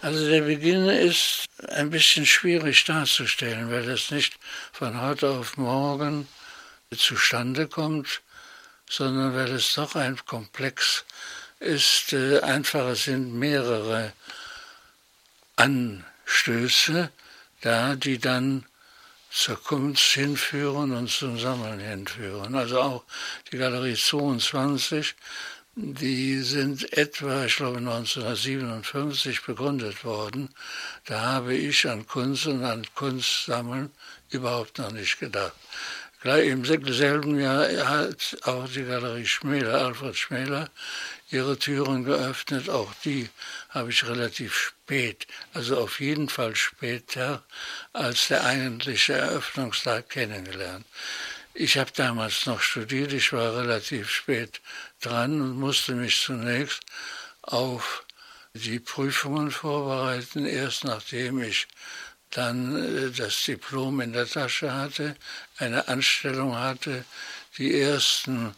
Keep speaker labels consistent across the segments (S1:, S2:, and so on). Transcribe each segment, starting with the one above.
S1: Also der Beginn ist ein bisschen schwierig darzustellen, weil es nicht von heute auf morgen zustande kommt, sondern weil es doch ein Komplex ist. Äh, einfach es sind mehrere Anstöße da, die dann zur Kunst hinführen und zum Sammeln hinführen. Also auch die Galerie 22 die sind etwa, ich glaube 1957 begründet worden. Da habe ich an Kunst und an Kunstsammeln überhaupt noch nicht gedacht. Gleich im selben Jahr hat auch die Galerie Schmäler, Alfred Schmäler, ihre Türen geöffnet. Auch die habe ich relativ spät, also auf jeden Fall später als der eigentliche Eröffnungstag kennengelernt. Ich habe damals noch studiert, ich war relativ spät dran und musste mich zunächst auf die Prüfungen vorbereiten, erst nachdem ich dann äh, das Diplom in der Tasche hatte, eine Anstellung hatte, die ersten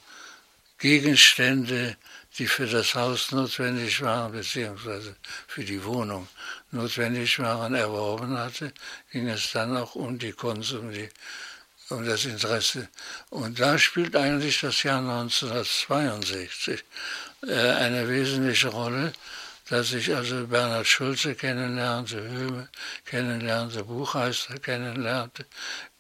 S1: Gegenstände, die für das Haus notwendig waren, beziehungsweise für die Wohnung notwendig waren, erworben hatte, ging es dann auch um die Kunst, um die um das Interesse. Und da spielt eigentlich das Jahr 1962 äh, eine wesentliche Rolle, dass ich also Bernhard Schulze kennenlernte, Höhme kennenlernte, Buchheister kennenlernte,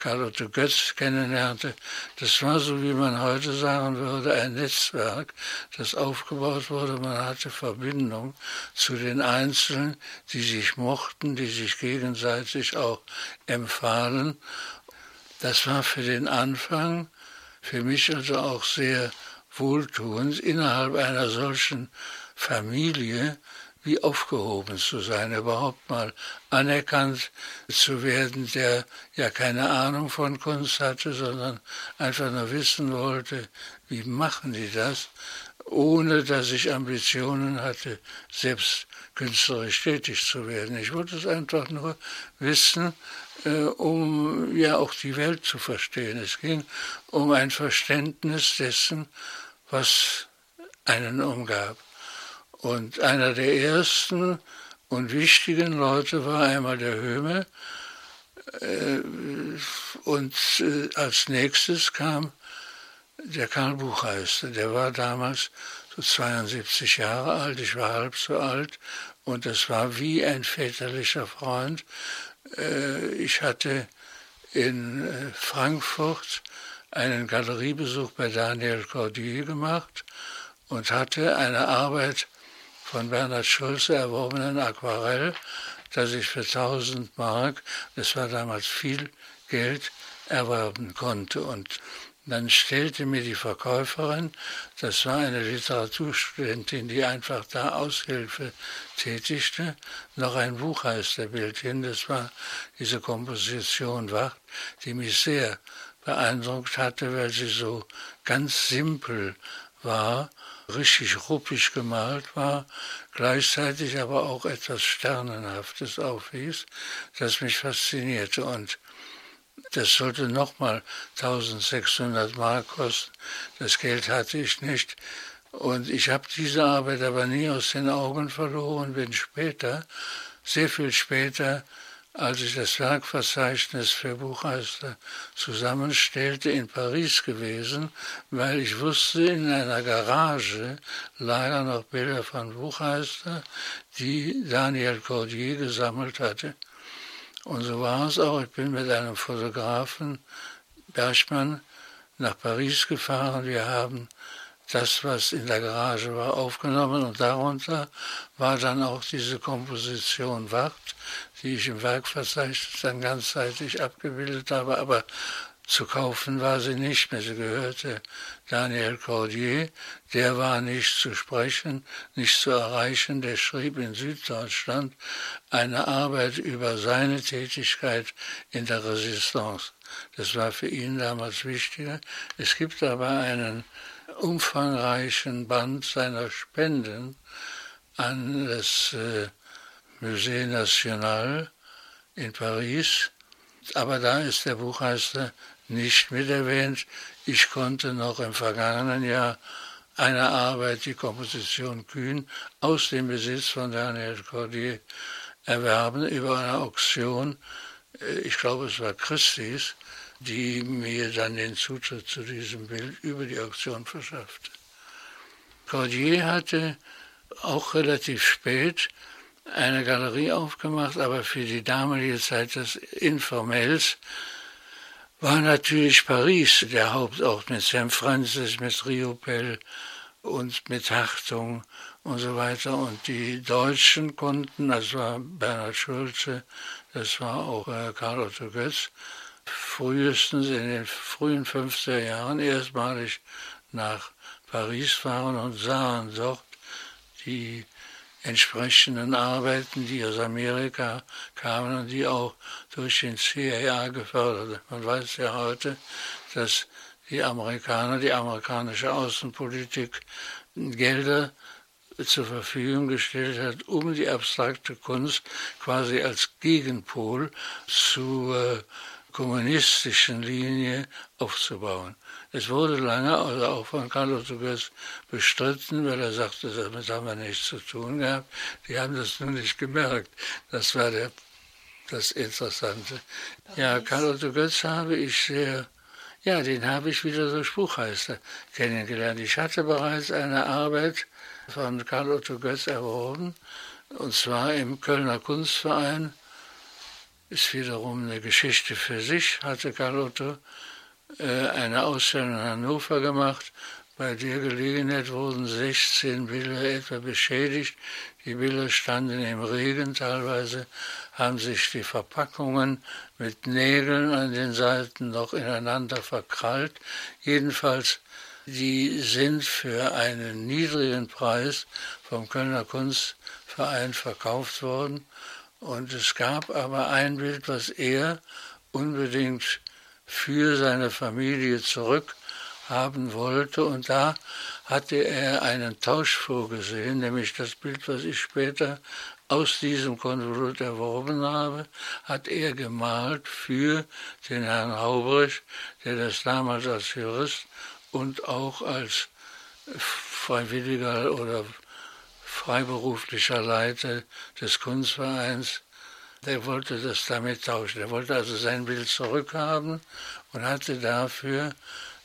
S1: Carlotte Götz kennenlernte. Das war so, wie man heute sagen würde, ein Netzwerk, das aufgebaut wurde. Man hatte Verbindung zu den Einzelnen, die sich mochten, die sich gegenseitig auch empfahlen das war für den Anfang für mich also auch sehr wohltuend, innerhalb einer solchen Familie wie aufgehoben zu sein, überhaupt mal anerkannt zu werden, der ja keine Ahnung von Kunst hatte, sondern einfach nur wissen wollte, wie machen die das, ohne dass ich Ambitionen hatte, selbst künstlerisch tätig zu werden. Ich wollte es einfach nur wissen, äh, um ja auch die Welt zu verstehen. Es ging um ein Verständnis dessen, was einen umgab. Und einer der ersten und wichtigen Leute war einmal der Höhme. Äh, und äh, als nächstes kam der Karl Buchheister. Der war damals so 72 Jahre alt, ich war halb so alt. Und das war wie ein väterlicher Freund. Äh, ich hatte in äh, Frankfurt einen Galeriebesuch bei Daniel Cordier gemacht und hatte eine Arbeit von Bernhard Schulze erworbenen Aquarell, das ich für 1000 Mark, das war damals viel Geld, erwerben konnte. Und dann stellte mir die Verkäuferin, das war eine Literaturstudentin, die einfach da Aushilfe tätigte, noch ein Buchheisterbild hin. Das war diese Komposition Wacht, die mich sehr beeindruckt hatte, weil sie so ganz simpel war, richtig ruppig gemalt war, gleichzeitig aber auch etwas Sternenhaftes aufwies, das mich faszinierte. Und das sollte nochmal 1600 Mark kosten. Das Geld hatte ich nicht. Und ich habe diese Arbeit aber nie aus den Augen verloren, bin später, sehr viel später, als ich das Werkverzeichnis für Buchheister zusammenstellte, in Paris gewesen, weil ich wusste, in einer Garage lagen noch Bilder von Buchheister, die Daniel Cordier gesammelt hatte. Und so war es auch. Ich bin mit einem Fotografen, Bergmann, nach Paris gefahren. Wir haben das, was in der Garage war, aufgenommen und darunter war dann auch diese Komposition Wacht, die ich im Werkverzeichnis dann ganzseitig abgebildet habe, aber zu kaufen war sie nicht mehr. Sie gehörte Daniel Cordier. Der war nicht zu sprechen, nicht zu erreichen. Der schrieb in Süddeutschland eine Arbeit über seine Tätigkeit in der Resistance. Das war für ihn damals wichtiger. Es gibt aber einen umfangreichen Band seiner Spenden an das äh, Musée National in Paris. Aber da ist der Buchmeister nicht mit erwähnt. Ich konnte noch im vergangenen Jahr eine Arbeit, die Komposition Kühn, aus dem Besitz von Daniel Cordier erwerben über eine Auktion. Äh, ich glaube, es war Christis, die mir dann den Zutritt zu diesem Bild über die Auktion verschaffte. Cordier hatte auch relativ spät eine Galerie aufgemacht, aber für die damalige Zeit des Informells war natürlich Paris der Hauptort mit Saint Francis, mit Riopel und mit Hartung und so weiter. Und die Deutschen konnten, das war Bernhard Schulze, das war auch äh, Karl Otto Götz, frühestens in den frühen 50er Jahren erstmalig nach Paris fahren und sahen dort die entsprechenden Arbeiten, die aus Amerika kamen und die auch durch den CIA gefördert. Man weiß ja heute, dass die Amerikaner, die amerikanische Außenpolitik Gelder zur Verfügung gestellt hat, um die abstrakte Kunst quasi als Gegenpol zur kommunistischen Linie aufzubauen. Es wurde lange, also auch von Carlo Tugas bestritten, weil er sagte, damit haben wir nichts zu tun gehabt. Die haben das nur nicht gemerkt. Das war der, das Interessante. Ja, Carlo Götz habe ich sehr, ja, den habe ich wieder durch Buchheister kennengelernt. Ich hatte bereits eine Arbeit von Karl Otto Götz erworben, und zwar im Kölner Kunstverein. Ist wiederum eine Geschichte für sich, hatte Karl Otto eine Ausstellung in Hannover gemacht. Bei der Gelegenheit wurden 16 Bilder etwa beschädigt. Die Bilder standen im Regen, teilweise haben sich die Verpackungen mit Nägeln an den Seiten noch ineinander verkrallt. Jedenfalls, die sind für einen niedrigen Preis vom Kölner Kunstverein verkauft worden. Und es gab aber ein Bild, was er unbedingt für seine Familie zurückhaben wollte. Und da hatte er einen Tausch vorgesehen, nämlich das Bild, was ich später aus diesem Konvolut erworben habe, hat er gemalt für den Herrn Haubrich, der das damals als Jurist und auch als freiwilliger oder freiberuflicher Leiter des Kunstvereins der wollte das damit tauschen. Er wollte also sein Bild zurückhaben und hatte dafür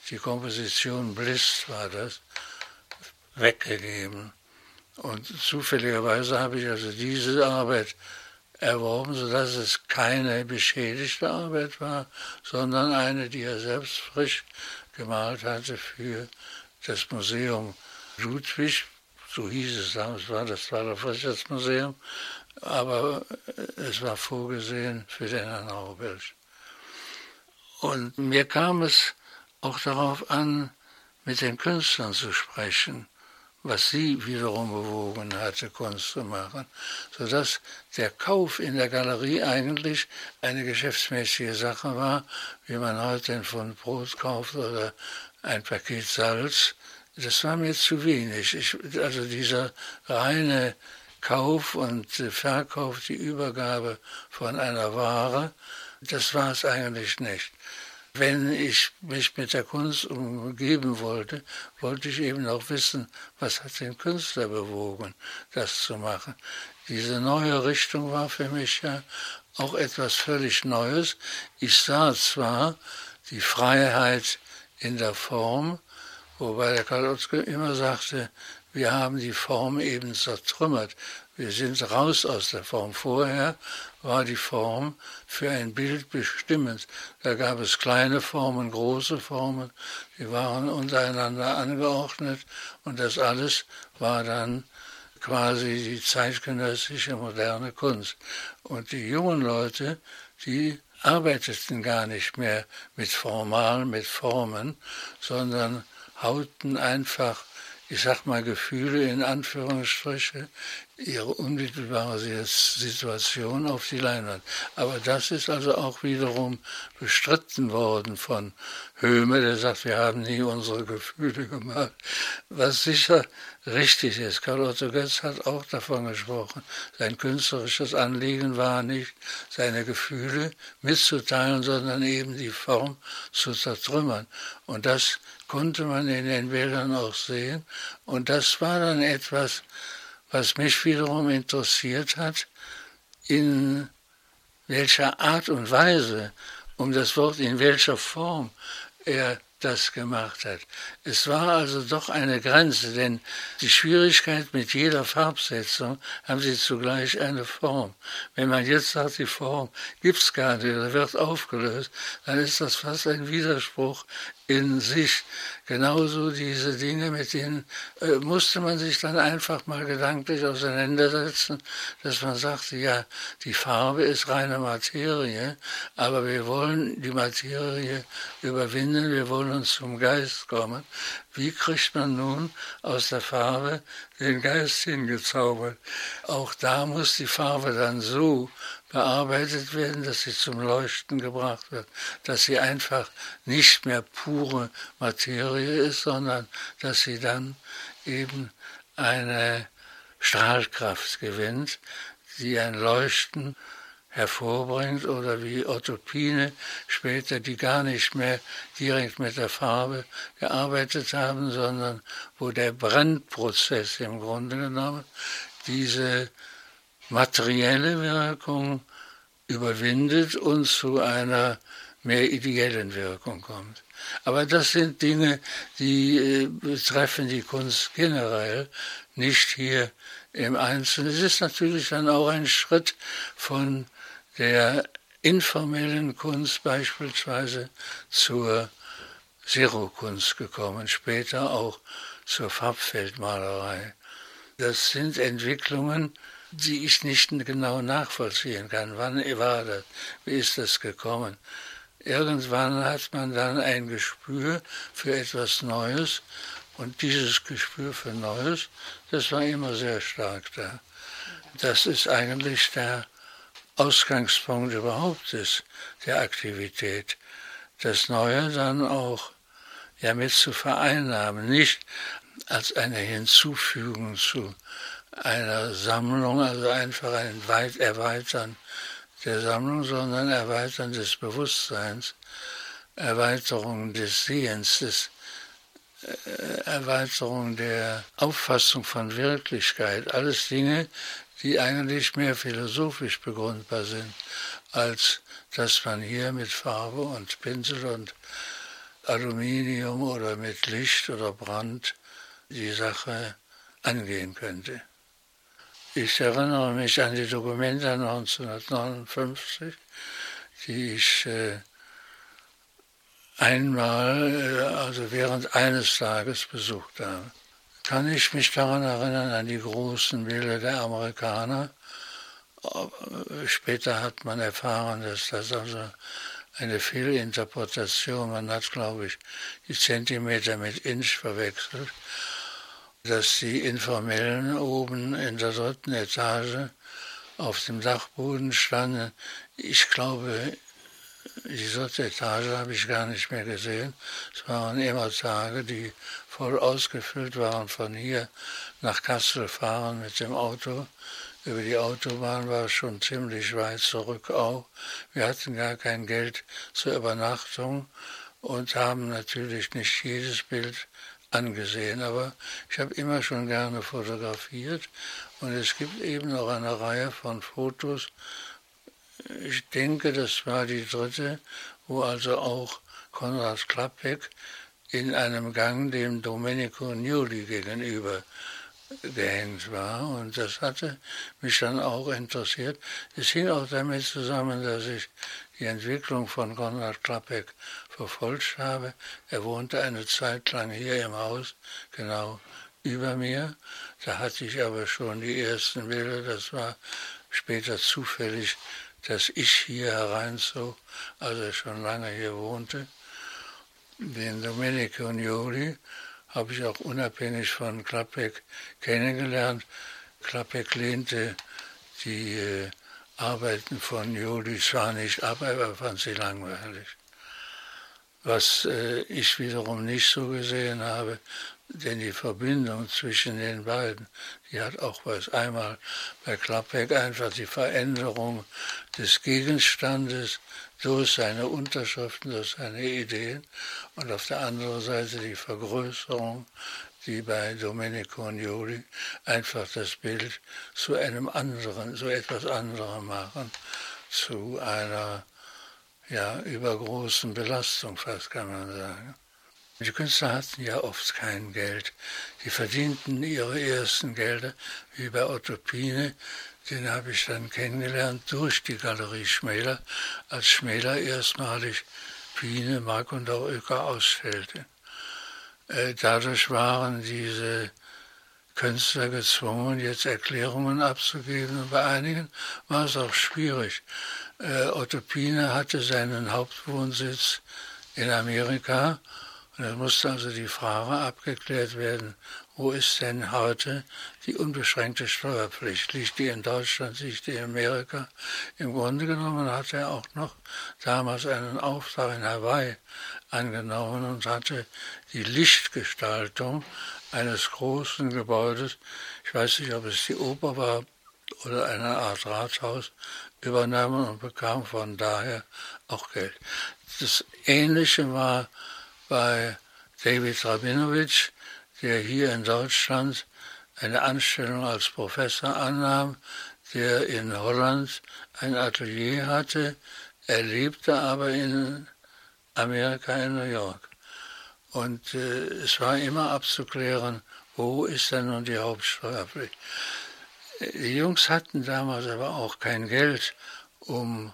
S1: die Komposition Bliss war das weggegeben. Und zufälligerweise habe ich also diese Arbeit erworben, sodass es keine beschädigte Arbeit war, sondern eine, die er selbst frisch gemalt hatte für das Museum Ludwig, so hieß es damals, war das war das Wissenschaftsmuseum, aber es war vorgesehen für den Herrn Raubelsch. Und mir kam es auch darauf an, mit den Künstlern zu sprechen, was sie wiederum bewogen hatte, Kunst zu machen, sodass der Kauf in der Galerie eigentlich eine geschäftsmäßige Sache war, wie man heute von Brot kauft oder ein Paket Salz. Das war mir zu wenig. Ich, also dieser reine Kauf und Verkauf, die Übergabe von einer Ware, das war es eigentlich nicht. Wenn ich mich mit der Kunst umgeben wollte, wollte ich eben auch wissen, was hat den Künstler bewogen, das zu machen. Diese neue Richtung war für mich ja auch etwas völlig Neues. Ich sah zwar die Freiheit in der Form, wobei der Karl Otzke immer sagte, wir haben die Form eben zertrümmert. Wir sind raus aus der Form. Vorher war die Form für ein Bild bestimmend. Da gab es kleine Formen, große Formen, die waren untereinander angeordnet und das alles war dann quasi die zeitgenössische moderne Kunst. Und die jungen Leute, die arbeiteten gar nicht mehr mit Formal, mit Formen, sondern hauten einfach ich sag mal, Gefühle in Anführungsstriche, ihre unmittelbare Situation auf die Leinwand. Aber das ist also auch wiederum bestritten worden von Höhme, der sagt, wir haben nie unsere Gefühle gemalt. Was sicher richtig ist. Karl Otto Götz hat auch davon gesprochen. Sein künstlerisches Anliegen war nicht, seine Gefühle mitzuteilen, sondern eben die Form zu zertrümmern. Und das konnte man in den Bildern auch sehen. Und das war dann etwas, was mich wiederum interessiert hat. in welcher Art und Weise, um das Wort in welcher Form er das gemacht hat. Es war also doch eine Grenze, denn die Schwierigkeit mit jeder Farbsetzung haben sie zugleich eine Form. Wenn man jetzt sagt, die Form gibt's gar nicht oder wird aufgelöst, dann ist das fast ein Widerspruch in sich. Genauso diese Dinge, mit denen äh, musste man sich dann einfach mal gedanklich auseinandersetzen, dass man sagte, ja, die Farbe ist reine Materie, aber wir wollen die Materie überwinden, wir wollen uns zum Geist kommen. Wie kriegt man nun aus der Farbe den Geist hingezaubert? Auch da muss die Farbe dann so bearbeitet werden, dass sie zum Leuchten gebracht wird, dass sie einfach nicht mehr pure Materie ist, sondern dass sie dann eben eine Strahlkraft gewinnt, die ein Leuchten hervorbringt oder wie Otto Pine später, die gar nicht mehr direkt mit der Farbe gearbeitet haben, sondern wo der Brennprozess im Grunde genommen diese materielle Wirkung überwindet und zu einer mehr ideellen Wirkung kommt. Aber das sind Dinge, die äh, betreffen die Kunst generell, nicht hier im Einzelnen. Es ist natürlich dann auch ein Schritt von der informellen Kunst beispielsweise zur Zero-Kunst gekommen, später auch zur Farbfeldmalerei. Das sind Entwicklungen, die ich nicht genau nachvollziehen kann. Wann war das? Wie ist das gekommen? Irgendwann hat man dann ein Gespür für etwas Neues und dieses Gespür für Neues, das war immer sehr stark da. Das ist eigentlich der Ausgangspunkt überhaupt ist, der Aktivität. Das Neue dann auch ja mit zu vereinnahmen, nicht als eine Hinzufügung zu einer Sammlung, also einfach ein weit Erweitern der Sammlung, sondern Erweitern des Bewusstseins, Erweiterung des Sehens, des, äh, Erweiterung der Auffassung von Wirklichkeit. Alles Dinge, die eigentlich mehr philosophisch begründbar sind, als dass man hier mit Farbe und Pinsel und Aluminium oder mit Licht oder Brand die Sache angehen könnte. Ich erinnere mich an die Dokumente 1959, die ich äh, einmal, äh, also während eines Tages besucht habe. Kann ich mich daran erinnern, an die großen Bilder der Amerikaner. Äh, später hat man erfahren, dass das also eine Fehlinterpretation, man hat, glaube ich, die Zentimeter mit Inch verwechselt dass die Informellen oben in der dritten Etage auf dem Dachboden standen. Ich glaube, die dritte Etage habe ich gar nicht mehr gesehen. Es waren immer Tage, die voll ausgefüllt waren von hier nach Kassel fahren mit dem Auto. Über die Autobahn war es schon ziemlich weit zurück auch. Wir hatten gar kein Geld zur Übernachtung und haben natürlich nicht jedes Bild angesehen, aber ich habe immer schon gerne fotografiert und es gibt eben noch eine Reihe von Fotos. Ich denke, das war die dritte, wo also auch Konrad Klappek in einem Gang dem Domenico Gnoli gegenüber gehängt war. Und das hatte mich dann auch interessiert. Es hing auch damit zusammen, dass ich die Entwicklung von Konrad Klappek verfolgt habe. Er wohnte eine Zeit lang hier im Haus, genau über mir. Da hatte ich aber schon die ersten Bilder. Das war später zufällig, dass ich hier hereinzog, als er schon lange hier wohnte. Den Domenico Gnoli habe ich auch unabhängig von Klappek kennengelernt. Klappek lehnte die äh, Arbeiten von Juli zwar nicht ab, aber fand sie langweilig. Was äh, ich wiederum nicht so gesehen habe, denn die Verbindung zwischen den beiden, die hat auch was. Einmal bei Klappek einfach die Veränderung des Gegenstandes durch seine Unterschriften, durch seine Ideen und auf der anderen Seite die Vergrößerung die bei Domenico und Joli einfach das Bild zu einem anderen, zu etwas anderem machen, zu einer ja, übergroßen Belastung fast, kann man sagen. Die Künstler hatten ja oft kein Geld. Die verdienten ihre ersten Gelder, wie bei Otto Pine, den habe ich dann kennengelernt durch die Galerie Schmäler, als Schmäler erstmalig Pine, Mark und auch Öker ausstellte. Äh, dadurch waren diese Künstler gezwungen, jetzt Erklärungen abzugeben. Und bei einigen war es auch schwierig. Äh, Otto Pine hatte seinen Hauptwohnsitz in Amerika und es musste also die Frage abgeklärt werden, wo ist denn heute die unbeschränkte Steuerpflicht? Liegt die in Deutschland, liegt die in Amerika? Im Grunde genommen hat er auch noch damals einen Auftrag in Hawaii angenommen und hatte die Lichtgestaltung eines großen Gebäudes, ich weiß nicht, ob es die Oper war oder eine Art Rathaus, übernommen und bekam von daher auch Geld. Das Ähnliche war bei David Rabinowitsch, der hier in Deutschland eine Anstellung als Professor annahm, der in Holland ein Atelier hatte. Er lebte aber in Amerika, in New York. Und äh, es war immer abzuklären, wo ist denn nun die Hauptsteuerpflicht. Die Jungs hatten damals aber auch kein Geld, um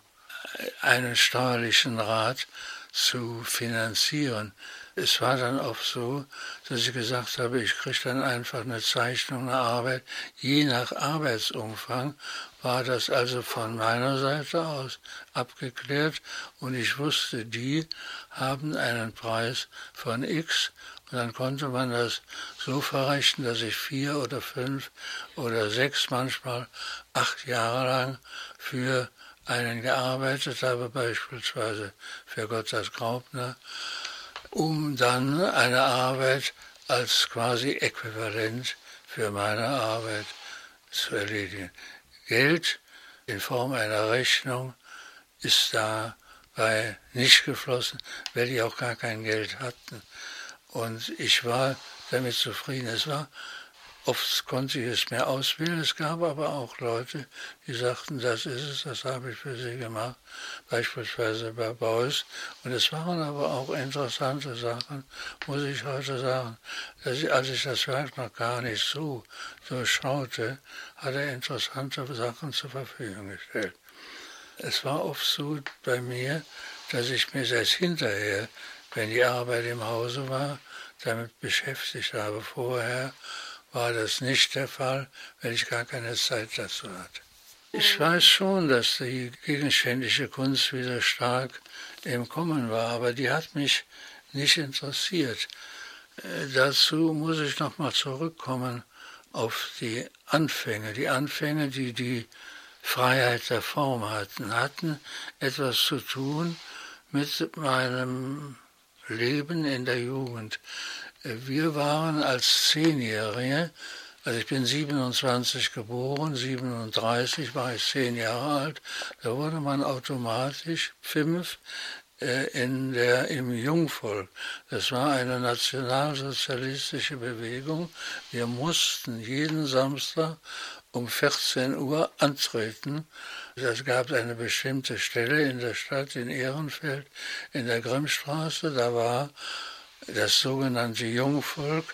S1: einen steuerlichen Rat zu finanzieren. Es war dann auch so, dass ich gesagt habe, ich kriege dann einfach eine Zeichnung, eine Arbeit. Je nach Arbeitsumfang war das also von meiner Seite aus abgeklärt und ich wusste, die haben einen Preis von X und dann konnte man das so verrechnen, dass ich vier oder fünf oder sechs, manchmal acht Jahre lang für einen gearbeitet habe, beispielsweise für Gotthard Graupner, um dann eine Arbeit als quasi Äquivalent für meine Arbeit zu erledigen. Geld in Form einer Rechnung ist dabei nicht geflossen, weil die auch gar kein Geld hatten. Und ich war damit zufrieden. Es war Oft konnte ich es mir auswählen. Es gab aber auch Leute, die sagten, das ist es, das habe ich für sie gemacht, beispielsweise bei Beuys. Und es waren aber auch interessante Sachen, muss ich heute sagen. Dass ich, als ich das Werk noch gar nicht so durchschaute, hat er interessante Sachen zur Verfügung gestellt. Es war oft so bei mir, dass ich mich erst hinterher, wenn die Arbeit im Hause war, damit beschäftigt habe. Vorher war das nicht der Fall, weil ich gar keine Zeit dazu hatte. Ich weiß schon, dass die gegenständliche Kunst wieder stark im Kommen war, aber die hat mich nicht interessiert. Äh, dazu muss ich nochmal zurückkommen auf die Anfänge. Die Anfänge, die die Freiheit der Form hatten, hatten etwas zu tun mit meinem Leben in der Jugend. Wir waren als Zehnjährige, also ich bin 27 geboren, 37 war ich zehn Jahre alt, da wurde man automatisch fünf äh, in der, im Jungvolk. Das war eine nationalsozialistische Bewegung. Wir mussten jeden Samstag um 14 Uhr antreten. Es gab eine bestimmte Stelle in der Stadt, in Ehrenfeld, in der Grimmstraße. Da war das sogenannte Jungvolk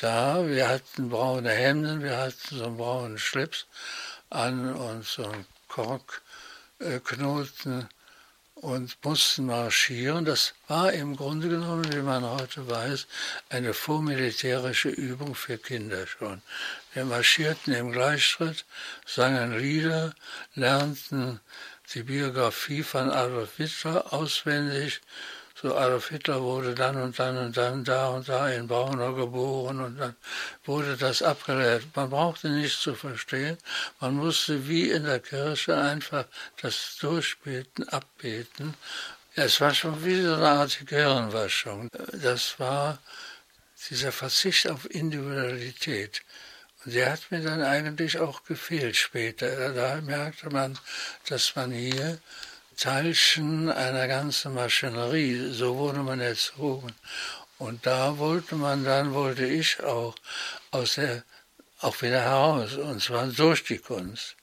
S1: da. Wir hatten braune Hemden, wir hatten so einen braunen Schlips an und so einen Korkknoten und mussten marschieren. Das war im Grunde genommen, wie man heute weiß, eine vormilitärische Übung für Kinder schon. Wir marschierten im Gleichschritt, sangen Lieder, lernten die Biografie von Adolf Hitler auswendig so Adolf Hitler wurde dann und dann und dann da und da in Braunau geboren und dann wurde das abgelehrt. Man brauchte nichts zu verstehen, man musste wie in der Kirche einfach das durchbeten, abbeten. Es war schon wie so eine Art Gehirnwaschung. Das war dieser Verzicht auf Individualität. Und der hat mir dann eigentlich auch gefehlt später. Da merkte man, dass man hier Teilchen einer ganzen Maschinerie, so wurde man erzogen. Und da wollte man dann, wollte ich auch aus der, auch wieder heraus, und zwar durch die Kunst.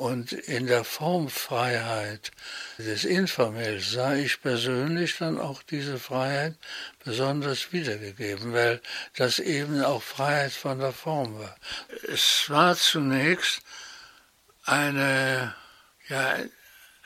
S1: Und in der Formfreiheit des Informells sah ich persönlich dann auch diese Freiheit besonders wiedergegeben, weil das eben auch Freiheit von der Form war. Es war zunächst eine, ja,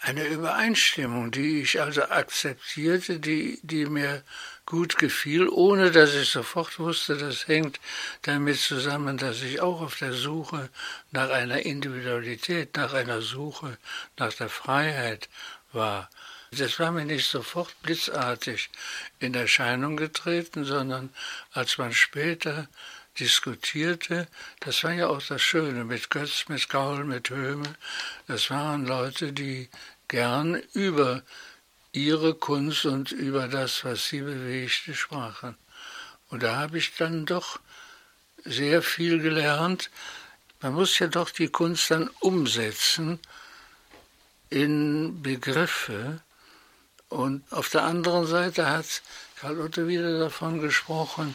S1: eine Übereinstimmung, die ich also akzeptierte, die, die mir gut gefiel, ohne dass ich sofort wusste, das hängt damit zusammen, dass ich auch auf der Suche nach einer Individualität, nach einer Suche nach der Freiheit war. Das war mir nicht sofort blitzartig in Erscheinung getreten, sondern als man später diskutierte, das war ja auch das Schöne mit Götz, mit Gaul, mit Höhme, das waren Leute, die gern über ihre Kunst und über das, was sie bewegte, sprachen. Und da habe ich dann doch sehr viel gelernt. Man muss ja doch die Kunst dann umsetzen in Begriffe. Und auf der anderen Seite hat Karl Otto wieder davon gesprochen,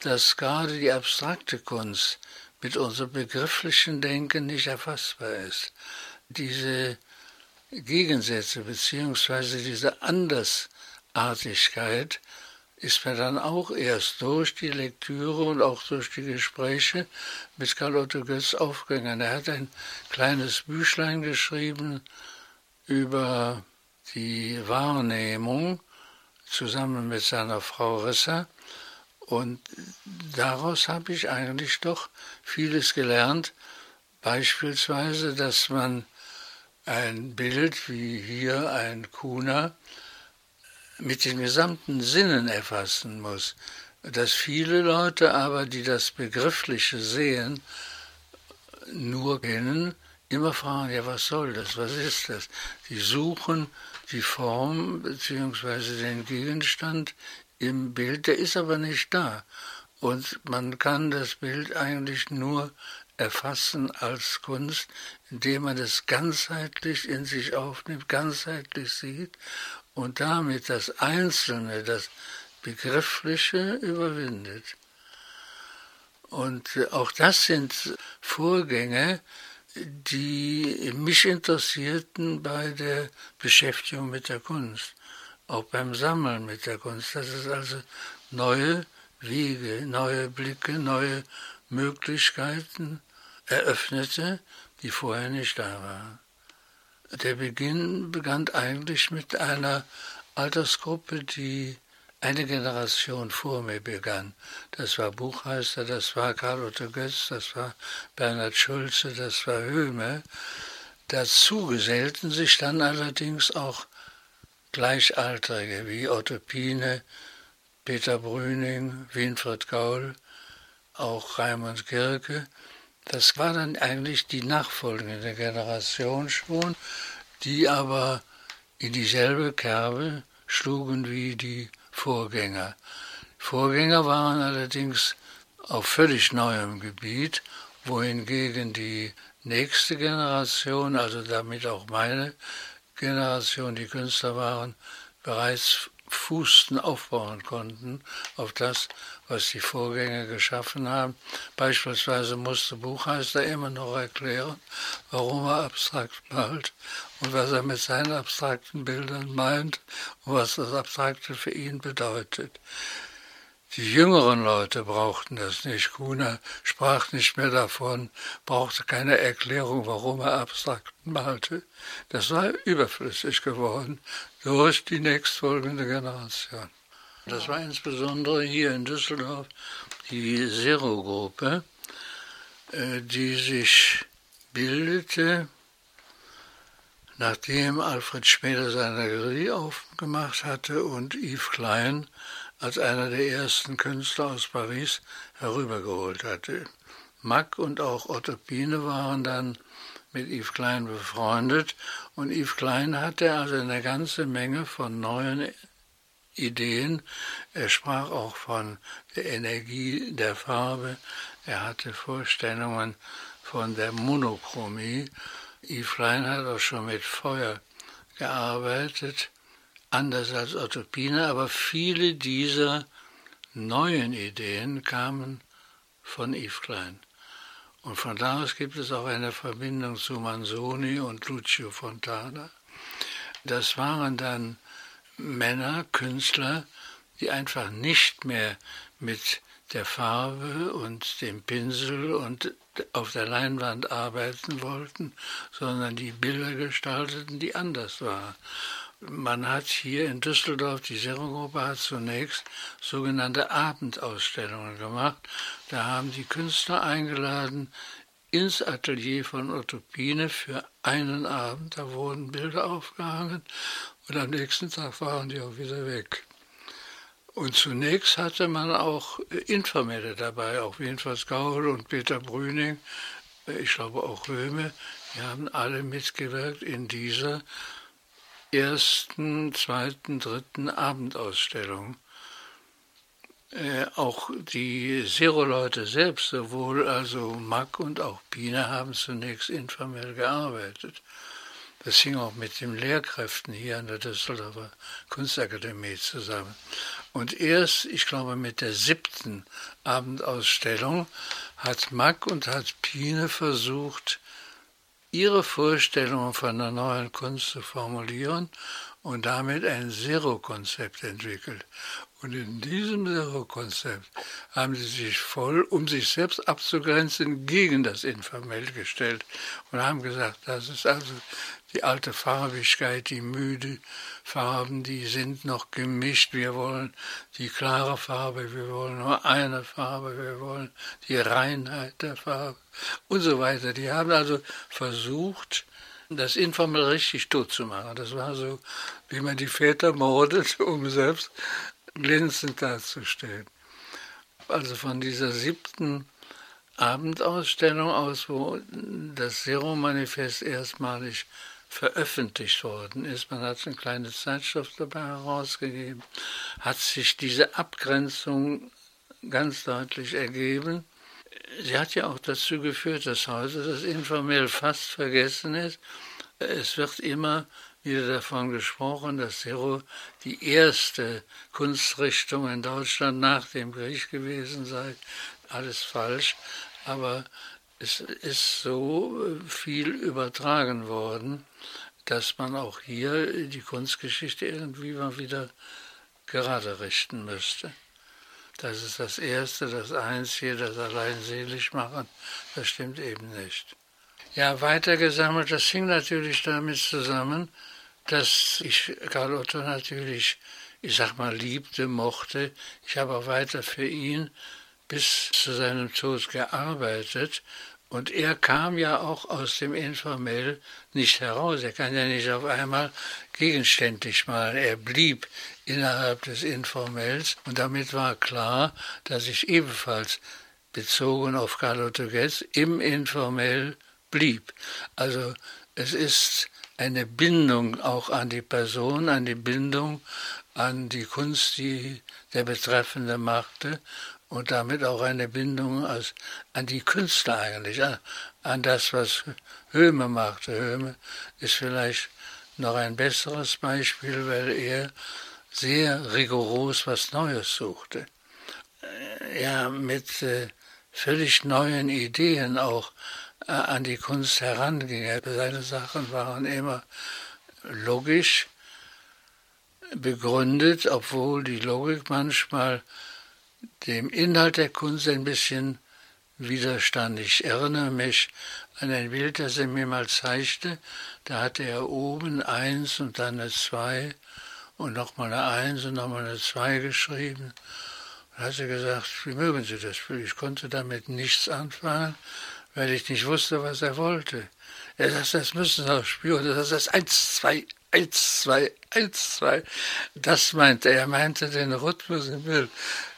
S1: dass gerade die abstrakte Kunst mit unserem begrifflichen Denken nicht erfassbar ist. Diese Gegensätze beziehungsweise diese Andersartigkeit ist mir dann auch erst durch die Lektüre und auch durch die Gespräche mit Karl Otto Götz aufgegangen. Er hat ein kleines Büchlein geschrieben über die Wahrnehmung zusammen mit seiner Frau Rissa. Und daraus habe ich eigentlich doch vieles gelernt. Beispielsweise, dass man ein Bild wie hier ein Kuna mit den gesamten Sinnen erfassen muss. Dass viele Leute aber, die das Begriffliche sehen, nur kennen, immer fragen, ja, was soll das, was ist das? Die suchen die Form bzw. den Gegenstand im Bild, der ist aber nicht da. Und man kann das Bild eigentlich nur erfassen als Kunst, indem man es ganzheitlich in sich aufnimmt, ganzheitlich sieht und damit das Einzelne, das Begriffliche überwindet. Und auch das sind Vorgänge, die mich interessierten bei der Beschäftigung mit der Kunst, auch beim Sammeln mit der Kunst. Das ist also neue Wege, neue Blicke, neue Möglichkeiten eröffnete, die vorher nicht da waren. Der Beginn begann eigentlich mit einer Altersgruppe, die eine Generation vor mir begann. Das war Buchheister, das war Karl Otto Götz, das war Bernhard Schulze, das war Höhme. Dazu gesellten sich dann allerdings auch Gleichaltrige wie Otto Pine, Peter Brüning, Winfried Gaul, auch Raimund Kirke, das war dann eigentlich die nachfolgende Generation schon, die aber in dieselbe Kerbe schlugen wie die Vorgänger. Vorgänger waren allerdings auf völlig neuem Gebiet, wohingegen die nächste Generation, also damit auch meine Generation, die Künstler waren, bereits fußten, aufbauen konnten auf das, was die Vorgänger geschaffen haben. Beispielsweise musste Buchheister immer noch erklären, warum er abstrakt malt und was er mit seinen abstrakten Bildern meint und was das Abstrakte für ihn bedeutet. Die jüngeren Leute brauchten das nicht. Kuna sprach nicht mehr davon, brauchte keine Erklärung, warum er abstrakt malte. Das war überflüssig geworden durch die nächstfolgende Generation. Das war insbesondere hier in Düsseldorf die Zero-Gruppe, äh, die sich bildete, nachdem Alfred Schmäler seine Galerie aufgemacht hatte und Yves Klein als einer der ersten Künstler aus Paris herübergeholt hatte. Mack und auch Otto Biene waren dann mit Yves Klein befreundet und Yves Klein hatte also eine ganze Menge von neuen Ideen. Er sprach auch von der Energie der Farbe. Er hatte Vorstellungen von der Monochromie. Yves Klein hat auch schon mit Feuer gearbeitet, anders als Otto Pine, aber viele dieser neuen Ideen kamen von Yves Klein. Und von da aus gibt es auch eine Verbindung zu Manzoni und Lucio Fontana. Das waren dann Männer, Künstler, die einfach nicht mehr mit der Farbe und dem Pinsel und auf der Leinwand arbeiten wollten, sondern die Bilder gestalteten, die anders waren. Man hat hier in Düsseldorf, die Serogruppe hat zunächst sogenannte Abendausstellungen gemacht. Da haben die Künstler eingeladen ins Atelier von Otto Pine für einen Abend. Da wurden Bilder aufgehangen und am nächsten Tag waren die auch wieder weg. Und zunächst hatte man auch Informelle dabei, auch jedenfalls Gaul und Peter Brüning, ich glaube auch Röme, die haben alle mitgewirkt in dieser ersten, zweiten, dritten Abendausstellung. Äh, auch die Zero-Leute selbst, sowohl also Mack und auch Pine, haben zunächst informell gearbeitet. Das hing auch mit den Lehrkräften hier an der Düsseldorfer Kunstakademie zusammen. Und erst, ich glaube, mit der siebten Abendausstellung hat Mack und hat Pine versucht, ihre Vorstellungen von einer neuen Kunst zu formulieren und damit ein Zero-Konzept entwickelt. Und in diesem Zero-Konzept haben sie sich voll, um sich selbst abzugrenzen, gegen das Informell gestellt und haben gesagt, das ist also die alte Farbigkeit, die müde Farben, die sind noch gemischt. Wir wollen die klare Farbe, wir wollen nur eine Farbe, wir wollen die Reinheit der Farbe und so weiter. Die haben also versucht, das informell richtig tot zu machen. Das war so, wie man die Väter mordet, um selbst glänzend darzustellen. Also von dieser siebten Abendausstellung aus, wo das Zero-Manifest erstmalig veröffentlicht worden ist, man hat eine kleine Zeitschrift dabei herausgegeben, hat sich diese Abgrenzung ganz deutlich ergeben. Sie hat ja auch dazu geführt, dass heute das informell fast vergessen ist. Es wird immer wieder davon gesprochen, dass Zero die erste Kunstrichtung in Deutschland nach dem Krieg gewesen sei. Alles falsch, aber es ist so viel übertragen worden, dass man auch hier die Kunstgeschichte irgendwie mal wieder gerade richten müsste. Das ist das Erste, das Einzige, das allein selig machen, das stimmt eben nicht. Ja, weitergesammelt, das hing natürlich damit zusammen, dass ich Karl Otto natürlich, ich sag mal, liebte, mochte. Ich habe auch weiter für ihn bis zu seinem Tod gearbeitet. Und er kam ja auch aus dem Informell nicht heraus. Er kann ja nicht auf einmal gegenständlich malen. Er blieb innerhalb des Informells und damit war klar, dass ich ebenfalls bezogen auf Carlo Getz im Informell blieb. Also es ist eine Bindung auch an die Person, eine Bindung an die Kunst, die der Betreffende machte und damit auch eine Bindung als, an die Künstler eigentlich, an, an das, was Höhme machte. Höhme ist vielleicht noch ein besseres Beispiel, weil er sehr rigoros was Neues suchte. Äh, ja, mit äh, völlig neuen Ideen auch äh, an die Kunst heranging. Seine Sachen waren immer logisch begründet, obwohl die Logik manchmal dem Inhalt der Kunst ein bisschen widerstand. Ich erinnere mich an ein Bild, das er mir mal zeigte. Da hatte er oben eins und dann eine zwei und nochmal eine eins und nochmal eine zwei geschrieben. Und hat er gesagt, wie mögen Sie das? Ich konnte damit nichts anfangen weil ich nicht wusste, was er wollte. Er sagt, das müssen Sie auch spüren. Das ist eins, zwei, eins, zwei, eins, zwei. Das meinte er. Er meinte den Rhythmus im Bild.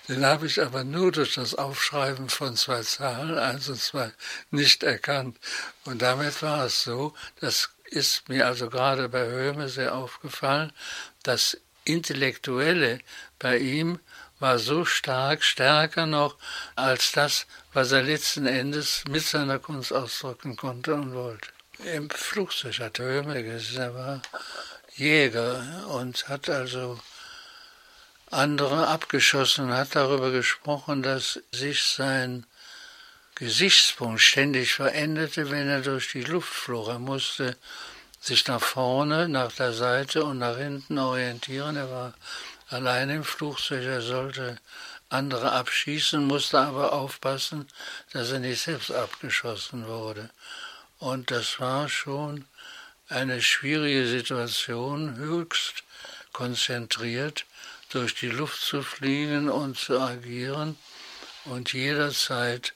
S1: Den habe ich aber nur durch das Aufschreiben von zwei Zahlen, eins und zwei, nicht erkannt. Und damit war es so, das ist mir also gerade bei Höhme sehr aufgefallen, das Intellektuelle bei ihm war so stark, stärker noch als das, was er letzten Endes mit seiner Kunst ausdrücken konnte und wollte. Im Flugzeug hat Höhme gesessen, er war Jäger und hat also andere abgeschossen, hat darüber gesprochen, dass sich sein Gesichtspunkt ständig veränderte, wenn er durch die Luft flog. Er musste sich nach vorne, nach der Seite und nach hinten orientieren. Er war allein im Flugzeug, er sollte andere abschießen, musste aber aufpassen, dass er nicht selbst abgeschossen wurde. Und das war schon eine schwierige Situation, höchst konzentriert durch die Luft zu fliegen und zu agieren und jederzeit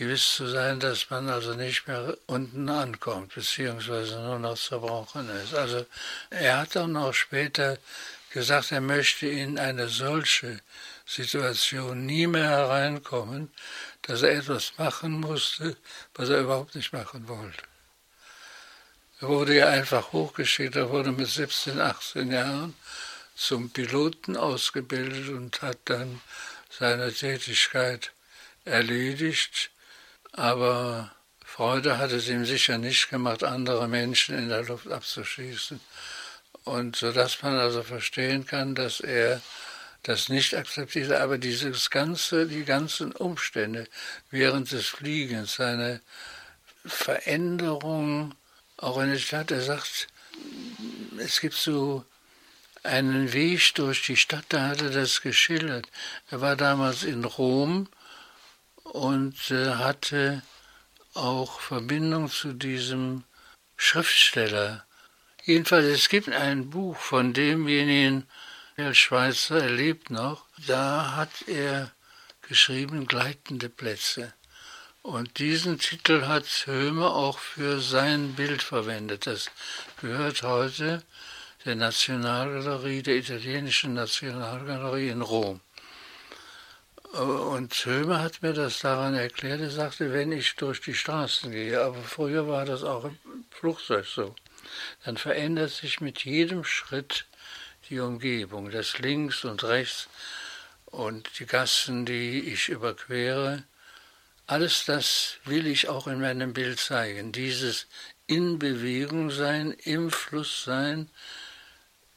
S1: gewiss zu sein, dass man also nicht mehr unten ankommt, beziehungsweise nur noch zerbrochen ist. Also er hat dann auch später gesagt, er möchte in eine solche Situation nie mehr hereinkommen, dass er etwas machen musste, was er überhaupt nicht machen wollte. Er wurde ja einfach hochgeschickt, er wurde mit 17, 18 Jahren zum Piloten ausgebildet und hat dann seine Tätigkeit erledigt aber Freude hat es ihm sicher nicht gemacht, andere Menschen in der Luft abzuschießen. Und so dass man also verstehen kann, dass er das nicht akzeptiert, aber dieses ganze, die ganzen Umstände während des Fliegens, seine Veränderung auch in der Stadt, er sagt, es gibt so einen Weg durch die Stadt, da hat er das geschildert. Er war damals in Rom und äh, hatte auch Verbindung zu diesem Schriftsteller. Jedenfalls, es gibt ein Buch von demjenigen, der Schweizer, er lebt noch, da hat er geschrieben Gleitende Plätze. Und diesen Titel hat Höhme auch für sein Bild verwendet. Das gehört heute der Nationalgalerie, der italienischen Nationalgalerie in Rom. Und Hömer hat mir das daran erklärt. Er sagte, wenn ich durch die Straßen gehe, aber früher war das auch im Flugzeug so, dann verändert sich mit jedem Schritt die Umgebung, das links und rechts und die Gassen, die ich überquere. Alles das will ich auch in meinem Bild zeigen. Dieses in Bewegung sein, im Fluss sein,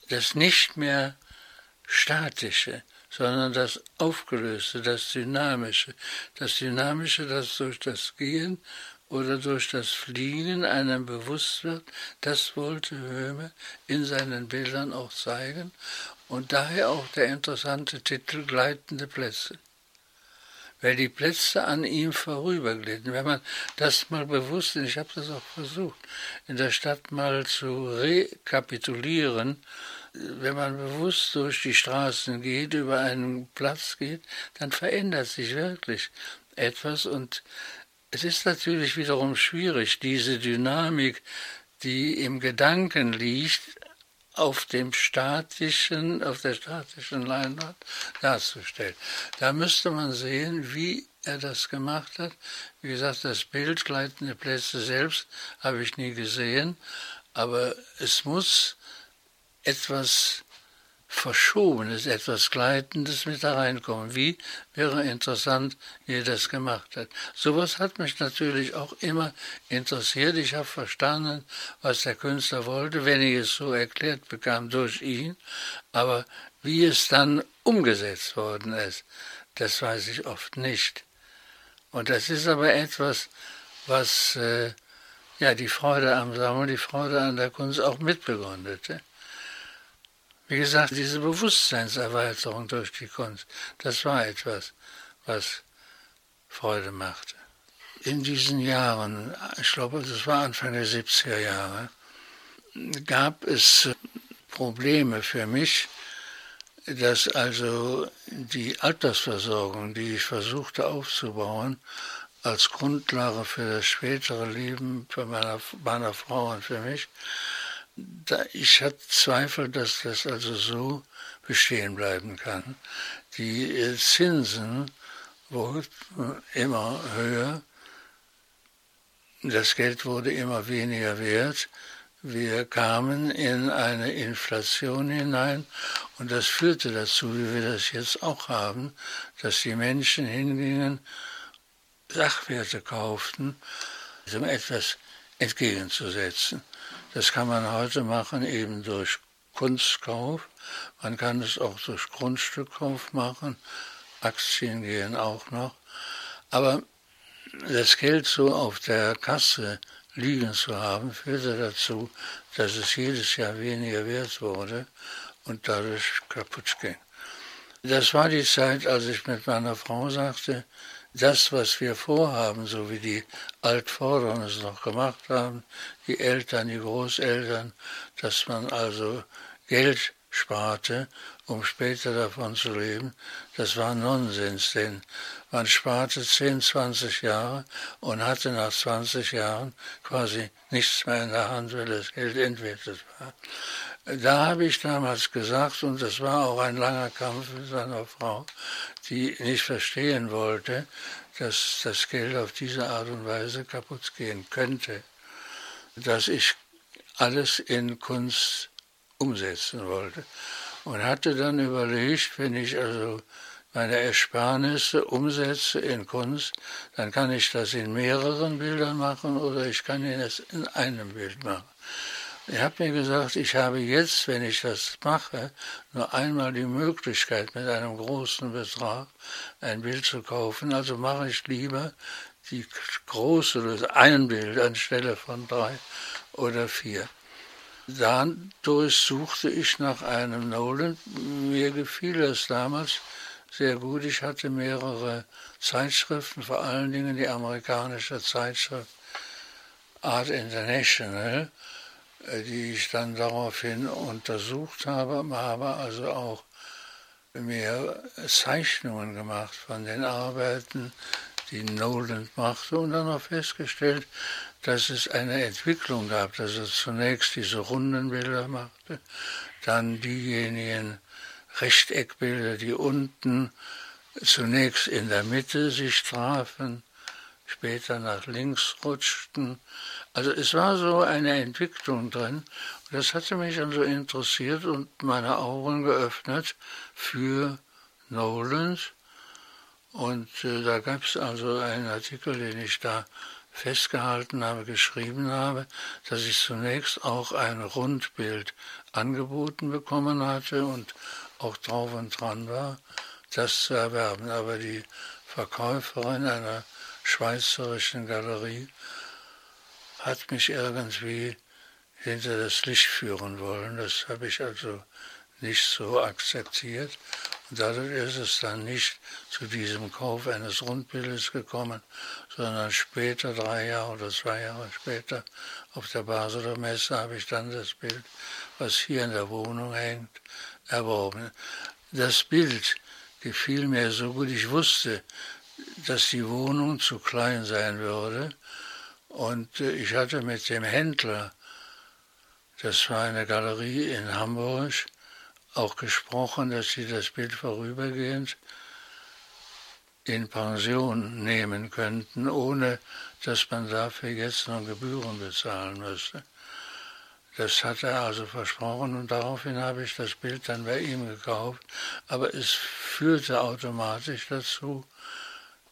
S1: das nicht mehr statische, sondern das Aufgelöste, das Dynamische. Das Dynamische, das durch das Gehen oder durch das Fliegen einem bewusst wird, das wollte Höhme in seinen Bildern auch zeigen und daher auch der interessante Titel Gleitende Plätze. Weil die Plätze an ihm vorüberglitten. Wenn man das mal bewusst, ich habe das auch versucht, in der Stadt mal zu rekapitulieren, wenn man bewusst durch die Straßen geht, über einen Platz geht, dann verändert sich wirklich etwas und es ist natürlich wiederum schwierig, diese Dynamik, die im Gedanken liegt, auf dem statischen, auf der statischen Leinwand darzustellen. Da müsste man sehen, wie er das gemacht hat. Wie gesagt, das Bild Gleitende Plätze selbst habe ich nie gesehen, aber es muss etwas Verschobenes, etwas Gleitendes mit da reinkommen. Wie wäre interessant, wie er das gemacht hat. Sowas hat mich natürlich auch immer interessiert. Ich habe verstanden, was der Künstler wollte, wenn ich es so erklärt bekam durch ihn. Aber wie es dann umgesetzt worden ist, das weiß ich oft nicht. Und das ist aber etwas, was äh, ja die Freude am Sammeln, die Freude an der Kunst auch mitbegründete. Wie gesagt, diese Bewusstseinserweiterung durch die Kunst, das war etwas, was Freude machte. In diesen Jahren, ich glaube, das war Anfang der 70er Jahre, gab es Probleme für mich, dass also die Altersversorgung, die ich versuchte aufzubauen, als Grundlage für das spätere Leben für meiner, meiner Frau und für mich, ich habe Zweifel, dass das also so bestehen bleiben kann. Die äh, Zinsen wurden immer höher, das Geld wurde immer weniger wert. Wir kamen in eine Inflation hinein und das führte dazu, wie wir das jetzt auch haben, dass die Menschen hingingen, Sachwerte kauften, um etwas entgegenzusetzen. Das kann man heute machen eben durch Kunstkauf. Man kann es auch durch Grundstückkauf machen. Aktien gehen auch noch. Aber das Geld so auf der Kasse liegen zu haben, führte dazu, dass es jedes Jahr weniger wert wurde und dadurch kaputt ging. Das war die Zeit, als ich mit meiner Frau sagte, das, was wir vorhaben, so wie die Altvorderen es noch gemacht haben, die Eltern, die Großeltern, dass man also Geld sparte, um später davon zu leben, das war Nonsens, denn man sparte 10, 20 Jahre und hatte nach 20 Jahren quasi nichts mehr in der Hand, weil das Geld entwertet war. Da habe ich damals gesagt, und das war auch ein langer Kampf mit seiner Frau, die nicht verstehen wollte, dass das Geld auf diese Art und Weise kaputt gehen könnte, dass ich alles in Kunst umsetzen wollte. Und hatte dann überlegt, wenn ich also meine Ersparnisse umsetze in Kunst, dann kann ich das in mehreren Bildern machen oder ich kann es in einem Bild machen. Ich habe mir gesagt, ich habe jetzt, wenn ich das mache, nur einmal die Möglichkeit, mit einem großen Betrag ein Bild zu kaufen. Also mache ich lieber die große, ein Bild anstelle von drei oder vier. Dadurch suchte ich nach einem Nolan. Mir gefiel das damals sehr gut. Ich hatte mehrere Zeitschriften, vor allen Dingen die amerikanische Zeitschrift Art International die ich dann daraufhin untersucht habe, habe also auch mehr Zeichnungen gemacht von den Arbeiten, die Noland machte und dann auch festgestellt, dass es eine Entwicklung gab, dass er zunächst diese runden Bilder machte, dann diejenigen Rechteckbilder, die unten zunächst in der Mitte sich trafen, später nach links rutschten. Also es war so eine Entwicklung drin. Das hatte mich also interessiert und meine Augen geöffnet für Nolans. Und äh, da gab es also einen Artikel, den ich da festgehalten habe, geschrieben habe, dass ich zunächst auch ein Rundbild angeboten bekommen hatte und auch drauf und dran war, das zu erwerben. Aber die Verkäuferin einer schweizerischen Galerie hat mich irgendwie hinter das Licht führen wollen. Das habe ich also nicht so akzeptiert. Und dadurch ist es dann nicht zu diesem Kauf eines Rundbildes gekommen, sondern später, drei Jahre oder zwei Jahre später, auf der Basler Messe habe ich dann das Bild, was hier in der Wohnung hängt, erworben. Das Bild gefiel mir so gut. Ich wusste, dass die Wohnung zu klein sein würde. Und äh, ich hatte mit dem Händler, das war eine Galerie in Hamburg, auch gesprochen, dass sie das Bild vorübergehend in Pension nehmen könnten, ohne dass man dafür jetzt noch Gebühren bezahlen müsste. Das hat er also versprochen und daraufhin habe ich das Bild dann bei ihm gekauft. Aber es führte automatisch dazu,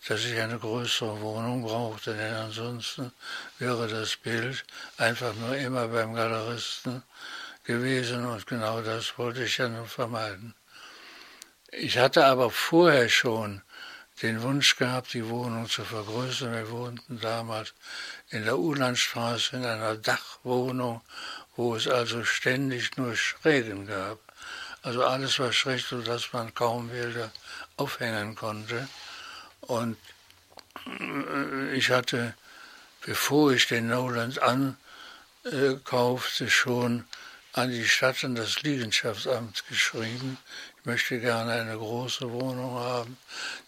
S1: dass ich eine größere Wohnung brauchte, denn ansonsten wäre das Bild einfach nur immer beim Galeristen gewesen und genau das wollte ich ja nun vermeiden. Ich hatte aber vorher schon den Wunsch gehabt, die Wohnung zu vergrößern. Wir wohnten damals in der Ulandstraße in einer Dachwohnung, wo es also ständig nur Schrägen gab. Also alles war schräg, sodass man kaum Bilder aufhängen konnte. Und äh, ich hatte, bevor ich den Noland ankaufte, schon an die Stadt und das Liegenschaftsamt geschrieben, ich möchte gerne eine große Wohnung haben,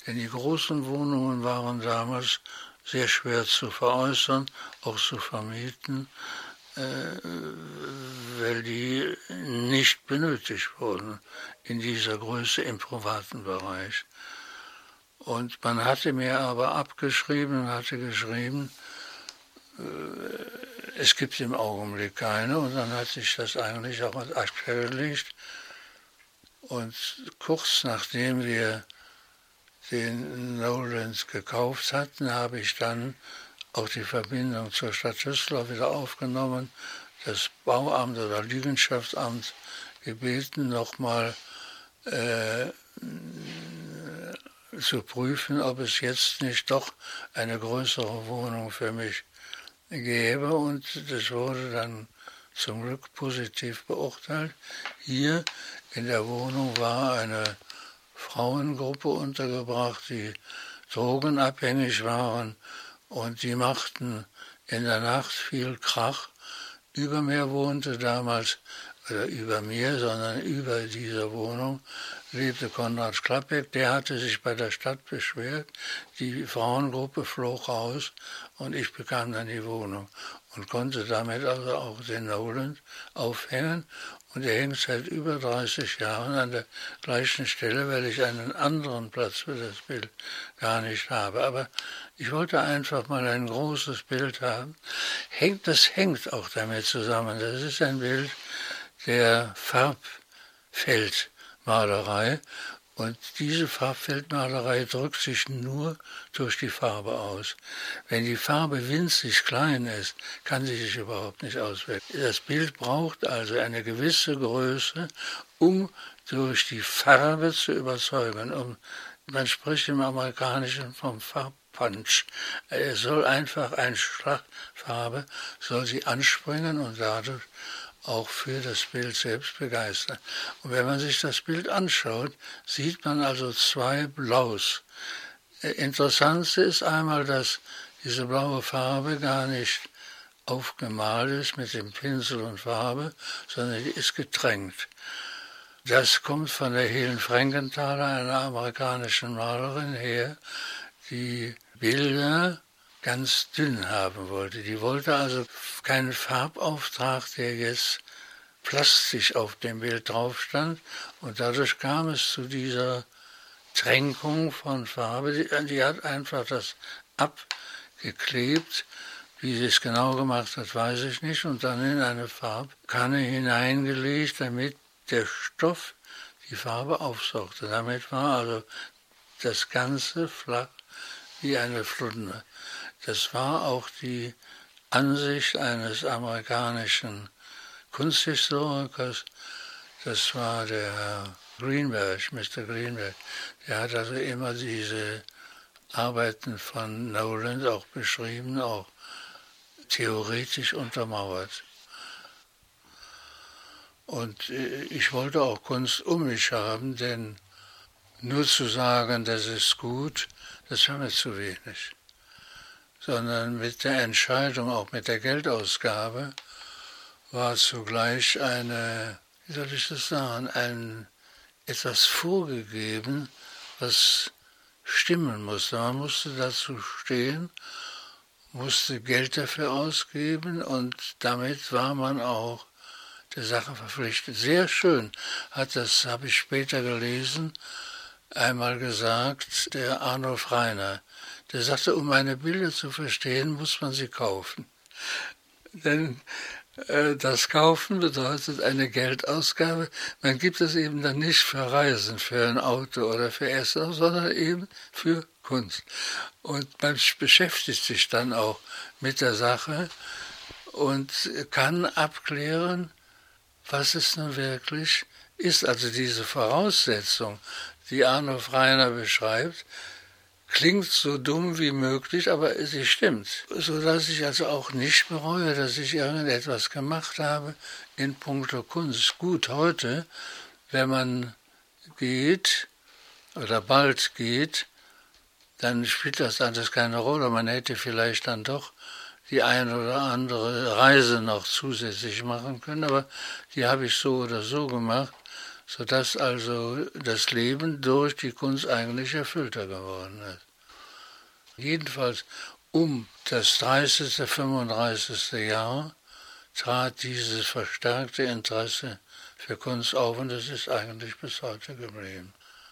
S1: denn die großen Wohnungen waren damals sehr schwer zu veräußern, auch zu vermieten, äh, weil die nicht benötigt wurden in dieser Größe im privaten Bereich. Und man hatte mir aber abgeschrieben, hatte geschrieben, äh, es gibt im Augenblick keine. Und dann hat sich das eigentlich auch abgelegt. Und kurz nachdem wir den Noland gekauft hatten, habe ich dann auch die Verbindung zur Stadt Düsseldorf wieder aufgenommen. Das Bauamt oder Liegenschaftsamt gebeten, nochmal äh, zu prüfen, ob es jetzt nicht doch eine größere Wohnung für mich gäbe. Und das wurde dann zum Glück positiv beurteilt. Hier in der Wohnung war eine Frauengruppe untergebracht, die drogenabhängig waren und die machten in der Nacht viel Krach. Über mir wohnte damals, oder über mir, sondern über dieser Wohnung lebte Konrad Klappek, der hatte sich bei der Stadt beschwert, die Frauengruppe flog raus und ich bekam dann die Wohnung und konnte damit also auch den Nolan aufhängen und er hängt seit über 30 Jahren an der gleichen Stelle, weil ich einen anderen Platz für das Bild gar nicht habe. Aber ich wollte einfach mal ein großes Bild haben. Das hängt auch damit zusammen. Das ist ein Bild der Farbfeld Malerei. Und diese Farbfeldmalerei drückt sich nur durch die Farbe aus. Wenn die Farbe winzig klein ist, kann sie sich überhaupt nicht auswirken. Das Bild braucht also eine gewisse Größe, um durch die Farbe zu überzeugen. Um, man spricht im Amerikanischen vom Farbpunch. Es soll einfach ein Schlagfarbe, soll sie anspringen und dadurch auch für das Bild selbst begeistern. Und wenn man sich das Bild anschaut, sieht man also zwei Blaus. Äh, interessant ist einmal, dass diese blaue Farbe gar nicht aufgemalt ist mit dem Pinsel und Farbe, sondern die ist getränkt. Das kommt von der Helen Frankenthaler, einer amerikanischen Malerin, her, die Bilder ganz dünn haben wollte. Die wollte also keinen Farbauftrag, der jetzt plastisch auf dem Bild drauf stand. Und dadurch kam es zu dieser Tränkung von Farbe. Die, die hat einfach das abgeklebt. Wie sie es genau gemacht hat, weiß ich nicht. Und dann in eine Farbkanne hineingelegt, damit der Stoff die Farbe aufsaugte. Damit war also das Ganze flach wie eine Flunne. Das war auch die Ansicht eines amerikanischen Kunsthistorikers. Das war der Greenberg, Mr. Greenberg. Der hat also immer diese Arbeiten von Nolan auch beschrieben, auch theoretisch untermauert. Und äh, ich wollte auch Kunst um mich haben, denn nur zu sagen, das ist gut, das war mir zu wenig sondern mit der Entscheidung, auch mit der Geldausgabe, war zugleich eine, wie soll ich das sagen, ein, etwas vorgegeben, was stimmen musste. Man musste dazu stehen, musste Geld dafür ausgeben und damit war man auch der Sache verpflichtet. Sehr schön hat das, habe ich später gelesen, einmal gesagt, der Arnulf Reiner. Der sagte, um meine Bilder zu verstehen, muss man sie kaufen. Denn äh, das Kaufen bedeutet eine Geldausgabe. Man gibt es eben dann nicht für Reisen, für ein Auto oder für Essen, sondern eben für Kunst. Und man beschäftigt sich dann auch mit der Sache und kann abklären, was es nun wirklich ist. Also diese Voraussetzung, die Arno Freiner beschreibt, klingt so dumm wie möglich, aber sie stimmt. So dass ich also auch nicht bereue, dass ich irgendetwas gemacht habe in puncto Kunst. Gut, heute, wenn man geht oder bald geht, dann spielt das alles keine Rolle. Man hätte vielleicht dann doch die eine oder andere Reise noch zusätzlich machen können, aber die habe ich so oder so gemacht, sodass also das Leben durch die Kunst eigentlich erfüllter geworden ist. Jedenfalls um das 30., 35. Jahr trat dieses verstärkte Interesse für Kunst auf und es ist eigentlich bis heute geblieben.